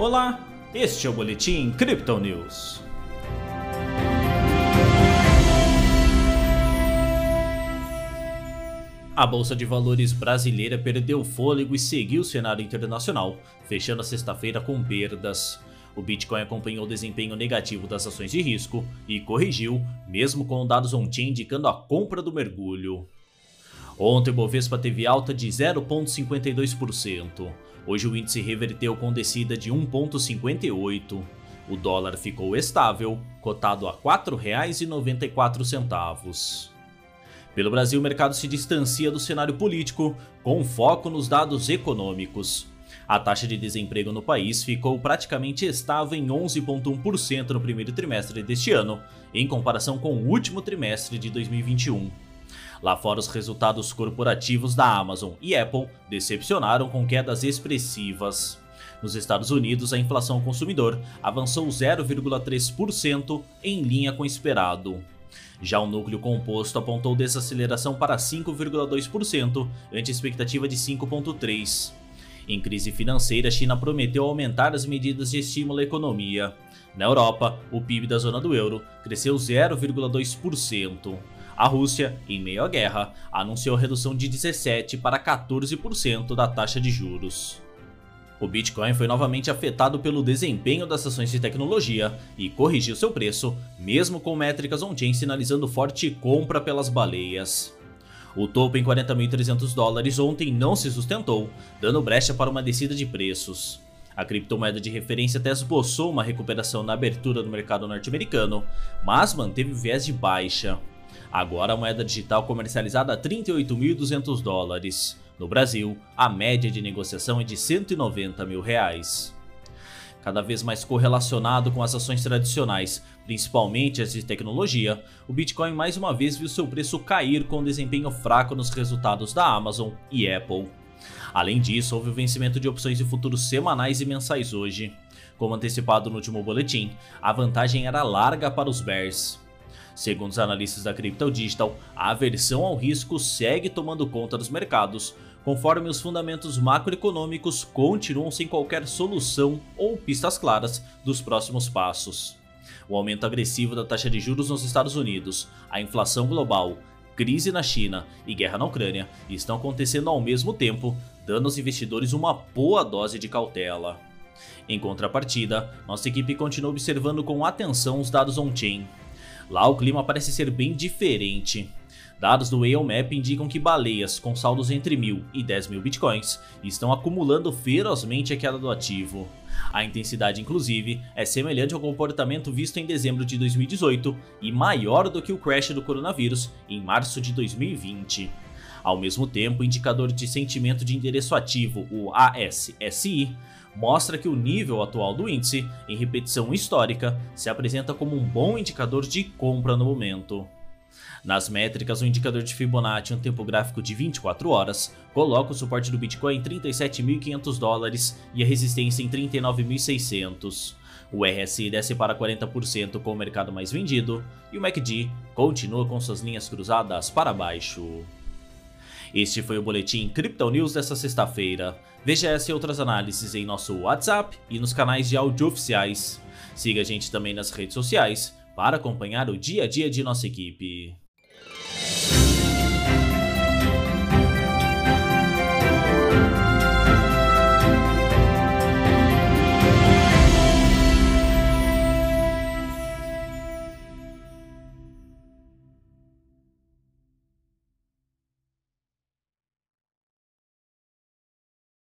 Olá, este é o Boletim Crypto News. A Bolsa de Valores brasileira perdeu fôlego e seguiu o cenário internacional, fechando a sexta-feira com perdas. O Bitcoin acompanhou o desempenho negativo das ações de risco e corrigiu, mesmo com dados on-chain indicando a compra do mergulho. Ontem o Bovespa teve alta de 0,52%. Hoje o índice reverteu com descida de 1,58%. O dólar ficou estável, cotado a R$ 4,94. Pelo Brasil, o mercado se distancia do cenário político, com foco nos dados econômicos. A taxa de desemprego no país ficou praticamente estável em 11,1% no primeiro trimestre deste ano, em comparação com o último trimestre de 2021. Lá fora, os resultados corporativos da Amazon e Apple decepcionaram com quedas expressivas. Nos Estados Unidos, a inflação consumidor avançou 0,3% em linha com o esperado. Já o núcleo composto apontou desaceleração para 5,2%, ante expectativa de 5,3%. Em crise financeira, a China prometeu aumentar as medidas de estímulo à economia. Na Europa, o PIB da zona do euro cresceu 0,2%. A Rússia, em meio à guerra, anunciou redução de 17% para 14% da taxa de juros. O Bitcoin foi novamente afetado pelo desempenho das ações de tecnologia e corrigiu seu preço, mesmo com métricas on-chain sinalizando forte compra pelas baleias. O topo em 40.300 dólares ontem não se sustentou, dando brecha para uma descida de preços. A criptomoeda de referência até esboçou uma recuperação na abertura do mercado norte-americano, mas manteve viés de baixa. Agora a moeda digital comercializada a 38.200 dólares. No Brasil, a média de negociação é de 190 mil reais. Cada vez mais correlacionado com as ações tradicionais, principalmente as de tecnologia, o Bitcoin mais uma vez viu seu preço cair com desempenho fraco nos resultados da Amazon e Apple. Além disso, houve o vencimento de opções de futuros semanais e mensais hoje. Como antecipado no último boletim, a vantagem era larga para os bears. Segundo os analistas da Crypto Digital, a aversão ao risco segue tomando conta dos mercados, conforme os fundamentos macroeconômicos continuam sem qualquer solução ou pistas claras dos próximos passos. O aumento agressivo da taxa de juros nos Estados Unidos, a inflação global, crise na China e guerra na Ucrânia estão acontecendo ao mesmo tempo, dando aos investidores uma boa dose de cautela. Em contrapartida, nossa equipe continua observando com atenção os dados on-chain, Lá o clima parece ser bem diferente. Dados do Whale indicam que baleias com saldos entre 1.000 e 10 mil bitcoins estão acumulando ferozmente a queda do ativo. A intensidade, inclusive, é semelhante ao comportamento visto em dezembro de 2018 e maior do que o crash do coronavírus em março de 2020. Ao mesmo tempo, o indicador de sentimento de endereço ativo, o ASSI, mostra que o nível atual do índice, em repetição histórica, se apresenta como um bom indicador de compra no momento. Nas métricas, o indicador de Fibonacci, um tempo gráfico de 24 horas, coloca o suporte do Bitcoin em 37.500 dólares e a resistência em 39.600. O RSI desce para 40% com o mercado mais vendido e o MACD continua com suas linhas cruzadas para baixo. Este foi o Boletim Crypto News desta sexta-feira. Veja essa e outras análises em nosso WhatsApp e nos canais de áudio oficiais. Siga a gente também nas redes sociais para acompanhar o dia a dia de nossa equipe.